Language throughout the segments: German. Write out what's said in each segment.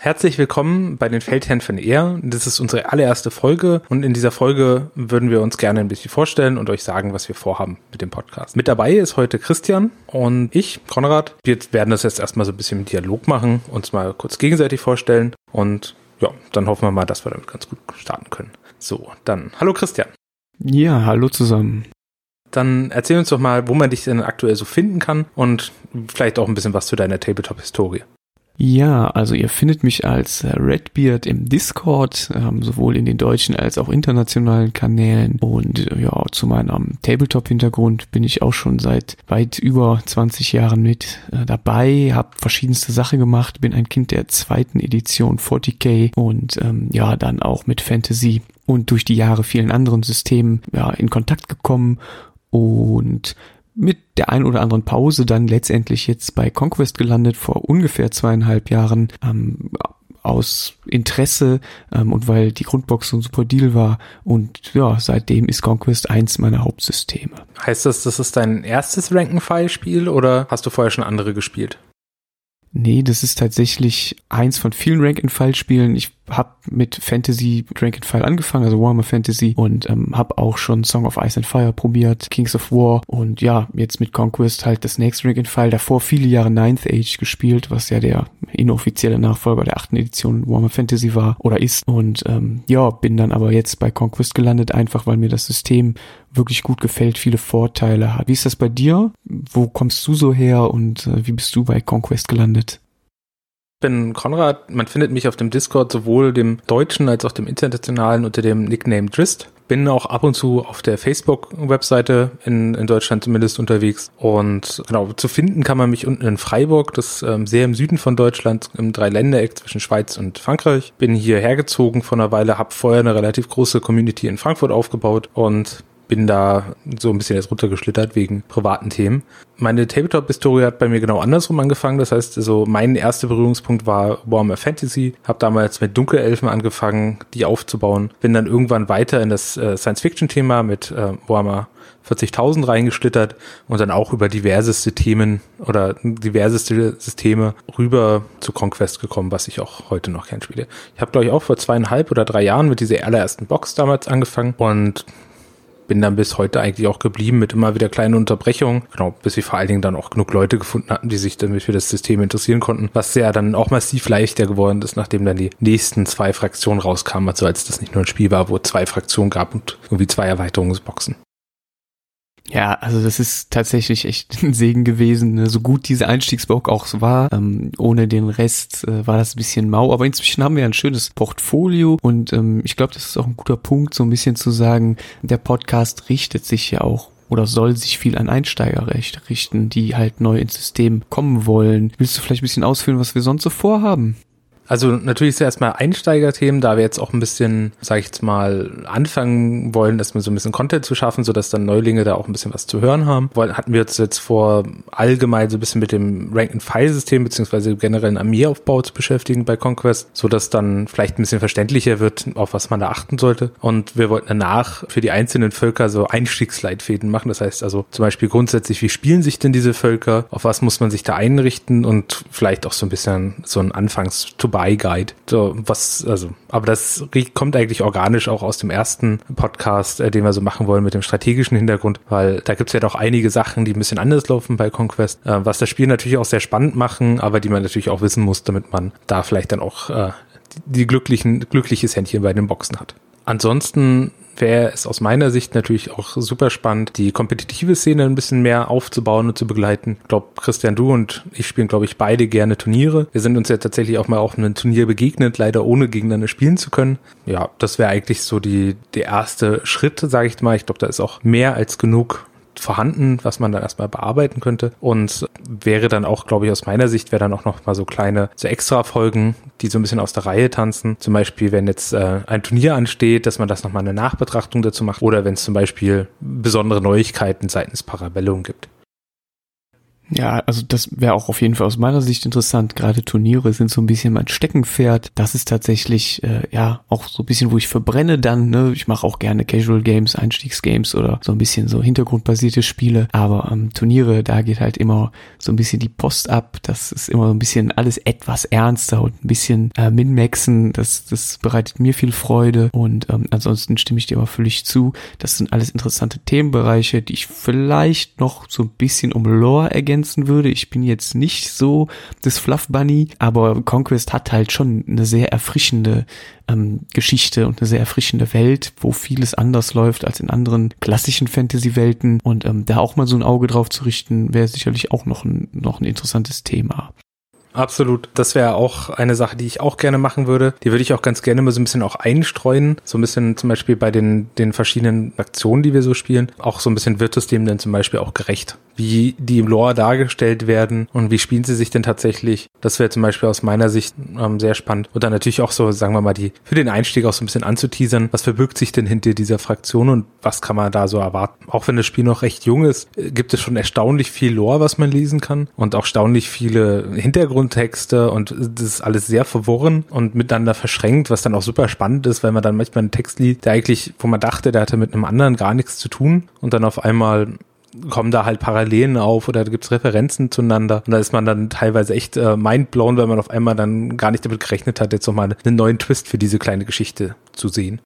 Herzlich willkommen bei den Feldherren von Ehr. Das ist unsere allererste Folge und in dieser Folge würden wir uns gerne ein bisschen vorstellen und euch sagen, was wir vorhaben mit dem Podcast. Mit dabei ist heute Christian und ich, Konrad. Wir werden das jetzt erstmal so ein bisschen im Dialog machen, uns mal kurz gegenseitig vorstellen und ja, dann hoffen wir mal, dass wir damit ganz gut starten können. So, dann hallo Christian. Ja, hallo zusammen. Dann erzähl uns doch mal, wo man dich denn aktuell so finden kann und vielleicht auch ein bisschen was zu deiner Tabletop-Historie. Ja, also ihr findet mich als Redbeard im Discord, ähm, sowohl in den deutschen als auch internationalen Kanälen. Und ja, zu meinem Tabletop-Hintergrund bin ich auch schon seit weit über 20 Jahren mit äh, dabei, habe verschiedenste Sachen gemacht, bin ein Kind der zweiten Edition 40k und ähm, ja, dann auch mit Fantasy und durch die Jahre vielen anderen Systemen ja, in Kontakt gekommen und mit der ein oder anderen Pause dann letztendlich jetzt bei Conquest gelandet vor ungefähr zweieinhalb Jahren. Ähm, aus Interesse ähm, und weil die Grundbox so ein super Deal war. Und ja, seitdem ist Conquest eins meiner Hauptsysteme. Heißt das, das ist dein erstes Rank-and-File-Spiel oder hast du vorher schon andere gespielt? Nee, das ist tatsächlich eins von vielen Rank-and-File-Spielen. Ich habe mit Fantasy Rank-and-File angefangen, also Warhammer Fantasy und ähm, habe auch schon Song of Ice and Fire probiert, Kings of War und ja, jetzt mit Conquest halt das nächste Rank-and-File. Davor viele Jahre Ninth Age gespielt, was ja der inoffizielle Nachfolger der achten Edition Warhammer Fantasy war oder ist und ähm, ja, bin dann aber jetzt bei Conquest gelandet, einfach weil mir das System wirklich gut gefällt, viele Vorteile hat. Wie ist das bei dir? Wo kommst du so her und äh, wie bist du bei Conquest gelandet? Ich bin Konrad. Man findet mich auf dem Discord sowohl dem deutschen als auch dem internationalen unter dem Nickname Drist. Bin auch ab und zu auf der Facebook-Webseite in, in Deutschland zumindest unterwegs. Und genau, zu finden kann man mich unten in Freiburg, das ähm, sehr im Süden von Deutschland, im Dreiländereck zwischen Schweiz und Frankreich. Bin hier hergezogen vor einer Weile, habe vorher eine relativ große Community in Frankfurt aufgebaut und bin da so ein bisschen jetzt runtergeschlittert wegen privaten Themen. Meine Tabletop-Historie hat bei mir genau andersrum angefangen. Das heißt, also mein erster Berührungspunkt war Warhammer Fantasy. Habe damals mit Dunkelelfen angefangen, die aufzubauen. Bin dann irgendwann weiter in das äh, Science-Fiction-Thema mit äh, Warhammer 40.000 reingeschlittert und dann auch über diverseste Themen oder diverseste Systeme rüber zu Conquest gekommen, was ich auch heute noch gern spiele. Ich habe, glaube ich, auch vor zweieinhalb oder drei Jahren mit dieser allerersten Box damals angefangen und bin dann bis heute eigentlich auch geblieben mit immer wieder kleinen Unterbrechungen. Genau, bis wir vor allen Dingen dann auch genug Leute gefunden hatten, die sich damit für das System interessieren konnten, was ja dann auch massiv leichter geworden ist, nachdem dann die nächsten zwei Fraktionen rauskamen, also als das nicht nur ein Spiel war, wo zwei Fraktionen gab und irgendwie zwei Erweiterungsboxen. Ja, also das ist tatsächlich echt ein Segen gewesen. Ne? So gut diese Einstiegsbox auch war, ähm, ohne den Rest äh, war das ein bisschen mau. Aber inzwischen haben wir ein schönes Portfolio und ähm, ich glaube, das ist auch ein guter Punkt, so ein bisschen zu sagen, der Podcast richtet sich ja auch oder soll sich viel an Einsteiger richten, die halt neu ins System kommen wollen. Willst du vielleicht ein bisschen ausführen, was wir sonst so vorhaben? Also natürlich ist ja erstmal Einsteigerthemen, da wir jetzt auch ein bisschen, sage ich jetzt mal, anfangen wollen, erstmal so ein bisschen Content zu schaffen, sodass dann Neulinge da auch ein bisschen was zu hören haben. Hatten wir uns jetzt vor, allgemein so ein bisschen mit dem Rank-and-File-System beziehungsweise generellen Armeeaufbau zu beschäftigen bei Conquest, sodass dann vielleicht ein bisschen verständlicher wird, auf was man da achten sollte. Und wir wollten danach für die einzelnen Völker so Einstiegsleitfäden machen. Das heißt also zum Beispiel grundsätzlich, wie spielen sich denn diese Völker? Auf was muss man sich da einrichten? Und vielleicht auch so ein bisschen so ein anfangs Buy-Guide. So, was, also, aber das kommt eigentlich organisch auch aus dem ersten Podcast, äh, den wir so machen wollen mit dem strategischen Hintergrund, weil da gibt's ja doch einige Sachen, die ein bisschen anders laufen bei Conquest, äh, was das Spiel natürlich auch sehr spannend machen, aber die man natürlich auch wissen muss, damit man da vielleicht dann auch äh, die glücklichen, glückliches Händchen bei den Boxen hat. Ansonsten wäre es aus meiner Sicht natürlich auch super spannend, die kompetitive Szene ein bisschen mehr aufzubauen und zu begleiten. Ich glaube, Christian, du und ich spielen, glaube ich, beide gerne Turniere. Wir sind uns ja tatsächlich auch mal auf einem Turnier begegnet, leider ohne gegeneinander spielen zu können. Ja, das wäre eigentlich so die, der erste Schritt, sage ich mal. Ich glaube, da ist auch mehr als genug vorhanden, was man dann erstmal bearbeiten könnte. Und wäre dann auch, glaube ich, aus meiner Sicht, wäre dann auch noch mal so kleine, so extra Folgen, die so ein bisschen aus der Reihe tanzen. Zum Beispiel, wenn jetzt äh, ein Turnier ansteht, dass man das nochmal eine Nachbetrachtung dazu macht. Oder wenn es zum Beispiel besondere Neuigkeiten seitens Parabellum gibt. Ja, also das wäre auch auf jeden Fall aus meiner Sicht interessant. Gerade Turniere sind so ein bisschen mein Steckenpferd. Das ist tatsächlich äh, ja auch so ein bisschen, wo ich verbrenne dann. Ne? Ich mache auch gerne Casual Games, Einstiegsgames oder so ein bisschen so hintergrundbasierte Spiele. Aber ähm, Turniere, da geht halt immer so ein bisschen die Post ab. Das ist immer so ein bisschen alles etwas ernster und ein bisschen äh, Min-Maxen. Das, das bereitet mir viel Freude. Und ähm, ansonsten stimme ich dir aber völlig zu. Das sind alles interessante Themenbereiche, die ich vielleicht noch so ein bisschen um Lore ergänzen ergänzen würde. Ich bin jetzt nicht so das Fluff Bunny, aber Conquest hat halt schon eine sehr erfrischende ähm, Geschichte und eine sehr erfrischende Welt, wo vieles anders läuft als in anderen klassischen Fantasy-Welten. Und ähm, da auch mal so ein Auge drauf zu richten, wäre sicherlich auch noch ein, noch ein interessantes Thema. Absolut. Das wäre auch eine Sache, die ich auch gerne machen würde. Die würde ich auch ganz gerne mal so ein bisschen auch einstreuen. So ein bisschen zum Beispiel bei den, den verschiedenen Aktionen, die wir so spielen. Auch so ein bisschen wird es dem denn zum Beispiel auch gerecht. Wie die im Lore dargestellt werden und wie spielen sie sich denn tatsächlich. Das wäre zum Beispiel aus meiner Sicht ähm, sehr spannend. Und dann natürlich auch so, sagen wir mal, die für den Einstieg auch so ein bisschen anzuteasern. Was verbirgt sich denn hinter dieser Fraktion und was kann man da so erwarten? Auch wenn das Spiel noch recht jung ist, gibt es schon erstaunlich viel Lore, was man lesen kann und auch erstaunlich viele Hintergründe Kontexte und das ist alles sehr verworren und miteinander verschränkt, was dann auch super spannend ist, weil man dann manchmal einen Text liest, der eigentlich, wo man dachte, der hatte mit einem anderen gar nichts zu tun und dann auf einmal kommen da halt Parallelen auf oder da gibt's Referenzen zueinander und da ist man dann teilweise echt äh, mindblown, weil man auf einmal dann gar nicht damit gerechnet hat, jetzt nochmal einen neuen Twist für diese kleine Geschichte zu sehen.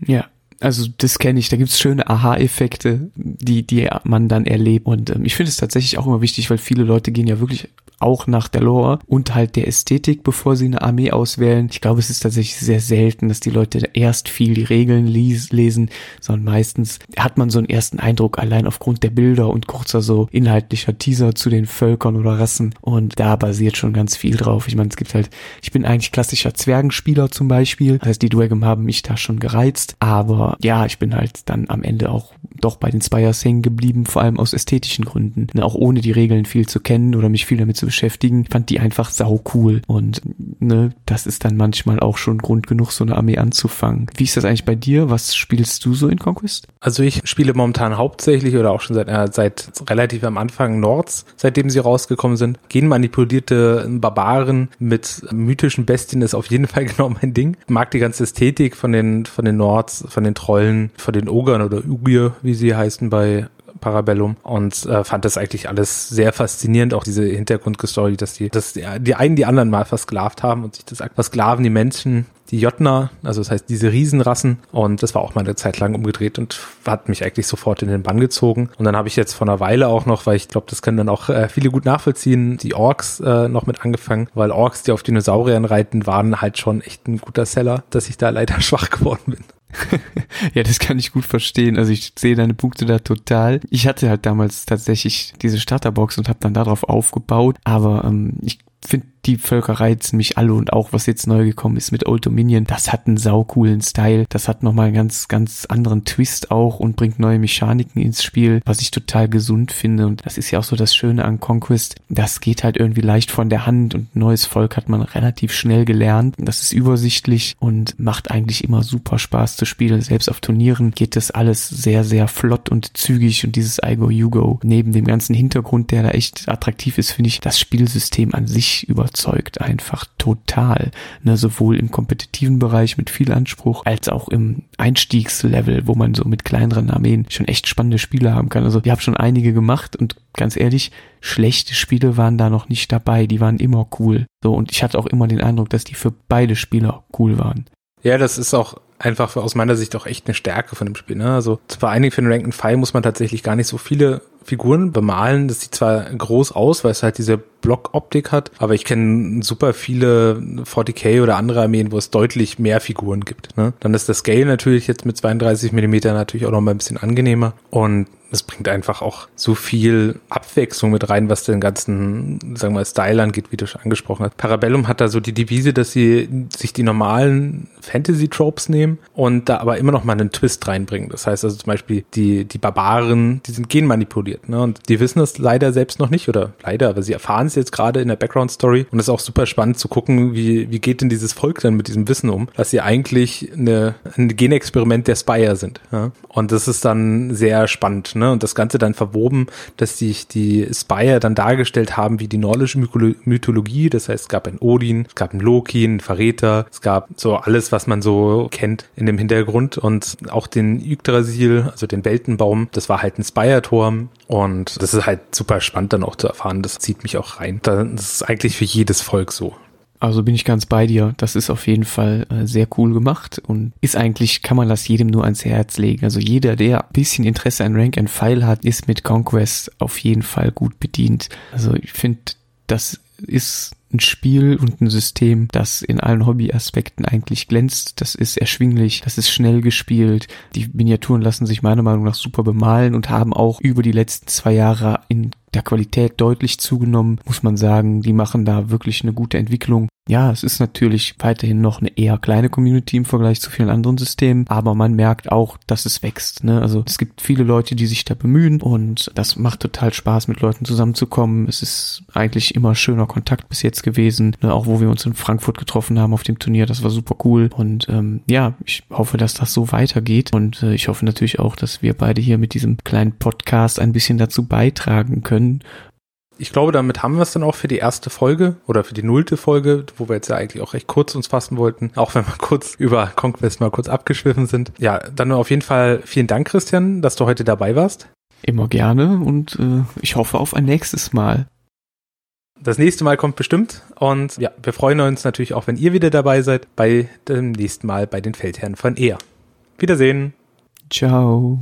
Ja, also das kenne ich, da gibt's schöne Aha-Effekte, die, die man dann erlebt. Und ähm, ich finde es tatsächlich auch immer wichtig, weil viele Leute gehen ja wirklich auch nach der Lore und halt der Ästhetik, bevor sie eine Armee auswählen. Ich glaube, es ist tatsächlich sehr selten, dass die Leute erst viel die Regeln lies, lesen, sondern meistens hat man so einen ersten Eindruck allein aufgrund der Bilder und kurzer so inhaltlicher Teaser zu den Völkern oder Rassen und da basiert schon ganz viel drauf. Ich meine, es gibt halt, ich bin eigentlich klassischer Zwergenspieler zum Beispiel, das heißt, die Dwagem haben mich da schon gereizt, aber ja, ich bin halt dann am Ende auch doch bei den Spires hängen geblieben, vor allem aus ästhetischen Gründen, ne, auch ohne die Regeln viel zu kennen oder mich viel damit zu beschäftigen, fand die einfach sau cool. Und ne, das ist dann manchmal auch schon Grund genug, so eine Armee anzufangen. Wie ist das eigentlich bei dir? Was spielst du so in Conquest? Also ich spiele momentan hauptsächlich oder auch schon seit, äh, seit relativ am Anfang Nords, seitdem sie rausgekommen sind. Genmanipulierte Barbaren mit mythischen Bestien ist auf jeden Fall genau mein Ding. Mag die ganze Ästhetik von den, von den Nords, von den Trollen, von den Ogern oder Ugier, wie sie heißen bei Parabellum. Und äh, fand das eigentlich alles sehr faszinierend, auch diese Hintergrundgestory, dass die, dass die, die einen die anderen mal versklavt haben und sich das versklaven die Menschen, die Jotner, also das heißt diese Riesenrassen. Und das war auch mal eine Zeit lang umgedreht und hat mich eigentlich sofort in den Bann gezogen. Und dann habe ich jetzt vor einer Weile auch noch, weil ich glaube, das können dann auch äh, viele gut nachvollziehen, die Orks äh, noch mit angefangen, weil Orks, die auf Dinosauriern reiten, waren halt schon echt ein guter Seller, dass ich da leider schwach geworden bin. ja, das kann ich gut verstehen. Also ich sehe deine Punkte da total. Ich hatte halt damals tatsächlich diese Starterbox und habe dann darauf aufgebaut, aber ähm, ich finde die Völker reizen mich alle und auch was jetzt neu gekommen ist mit Old Dominion, das hat einen saucoolen Style, das hat nochmal einen ganz, ganz anderen Twist auch und bringt neue Mechaniken ins Spiel, was ich total gesund finde. Und das ist ja auch so das Schöne an Conquest, das geht halt irgendwie leicht von der Hand und neues Volk hat man relativ schnell gelernt, das ist übersichtlich und macht eigentlich immer super Spaß zu spielen, selbst auf Turnieren geht das alles sehr, sehr flott und zügig und dieses I Go You Go, neben dem ganzen Hintergrund, der da echt attraktiv ist, finde ich das Spielsystem an sich über überzeugt einfach total. Ne, sowohl im kompetitiven Bereich mit viel Anspruch, als auch im Einstiegslevel, wo man so mit kleineren Armeen schon echt spannende Spiele haben kann. Also ich habe schon einige gemacht und ganz ehrlich, schlechte Spiele waren da noch nicht dabei. Die waren immer cool. So, und ich hatte auch immer den Eindruck, dass die für beide Spieler cool waren. Ja, das ist auch einfach aus meiner Sicht auch echt eine Stärke von dem Spiel. Ne? Also allen Dingen für den Ranked File muss man tatsächlich gar nicht so viele Figuren bemalen. Das sieht zwar groß aus, weil es halt diese Blockoptik hat, aber ich kenne super viele 40k oder andere Armeen, wo es deutlich mehr Figuren gibt. Ne? Dann ist das Scale natürlich jetzt mit 32 Millimeter natürlich auch noch mal ein bisschen angenehmer und es bringt einfach auch so viel Abwechslung mit rein, was den ganzen, sagen wir mal, Style angeht, wie du schon angesprochen hast. Parabellum hat da so die Devise, dass sie sich die normalen Fantasy-Tropes nehmen nehmen und da aber immer noch mal einen Twist reinbringen. Das heißt also zum Beispiel die, die Barbaren, die sind genmanipuliert, ne? Und die wissen es leider selbst noch nicht oder leider, aber sie erfahren es jetzt gerade in der Background Story und es ist auch super spannend zu gucken, wie, wie geht denn dieses Volk dann mit diesem Wissen um, dass sie eigentlich eine, ein Genexperiment der Spire sind. Ja? Und das ist dann sehr spannend, ne? Und das Ganze dann verwoben, dass sich die Spire dann dargestellt haben wie die nordische Mythologie. Das heißt, es gab einen Odin, es gab einen Loki, einen Verräter, es gab so alles, was man so kennt in dem Hintergrund und auch den Yggdrasil, also den Weltenbaum, das war halt ein Spire-Turm und das ist halt super spannend dann auch zu erfahren. Das zieht mich auch rein. Das ist eigentlich für jedes Volk so. Also bin ich ganz bei dir. Das ist auf jeden Fall äh, sehr cool gemacht und ist eigentlich, kann man das jedem nur ans Herz legen. Also jeder, der ein bisschen Interesse an Rank and File hat, ist mit Conquest auf jeden Fall gut bedient. Also ich finde, das ist ein Spiel und ein System, das in allen Hobbyaspekten eigentlich glänzt. Das ist erschwinglich, das ist schnell gespielt. Die Miniaturen lassen sich meiner Meinung nach super bemalen und haben auch über die letzten zwei Jahre in der Qualität deutlich zugenommen, muss man sagen. Die machen da wirklich eine gute Entwicklung. Ja, es ist natürlich weiterhin noch eine eher kleine Community im Vergleich zu vielen anderen Systemen, aber man merkt auch, dass es wächst. Ne? Also es gibt viele Leute, die sich da bemühen und das macht total Spaß, mit Leuten zusammenzukommen. Es ist eigentlich immer schöner Kontakt bis jetzt gewesen, ne? auch wo wir uns in Frankfurt getroffen haben auf dem Turnier. Das war super cool und ähm, ja, ich hoffe, dass das so weitergeht und äh, ich hoffe natürlich auch, dass wir beide hier mit diesem kleinen Podcast ein bisschen dazu beitragen können, ich glaube, damit haben wir es dann auch für die erste Folge oder für die nullte Folge, wo wir jetzt ja eigentlich auch recht kurz uns fassen wollten, auch wenn wir kurz über Conquest mal kurz abgeschwiffen sind. Ja, dann auf jeden Fall vielen Dank, Christian, dass du heute dabei warst. Immer gerne und äh, ich hoffe auf ein nächstes Mal. Das nächste Mal kommt bestimmt und ja, wir freuen uns natürlich auch, wenn ihr wieder dabei seid bei dem nächsten Mal bei den Feldherren von ER. Wiedersehen. Ciao.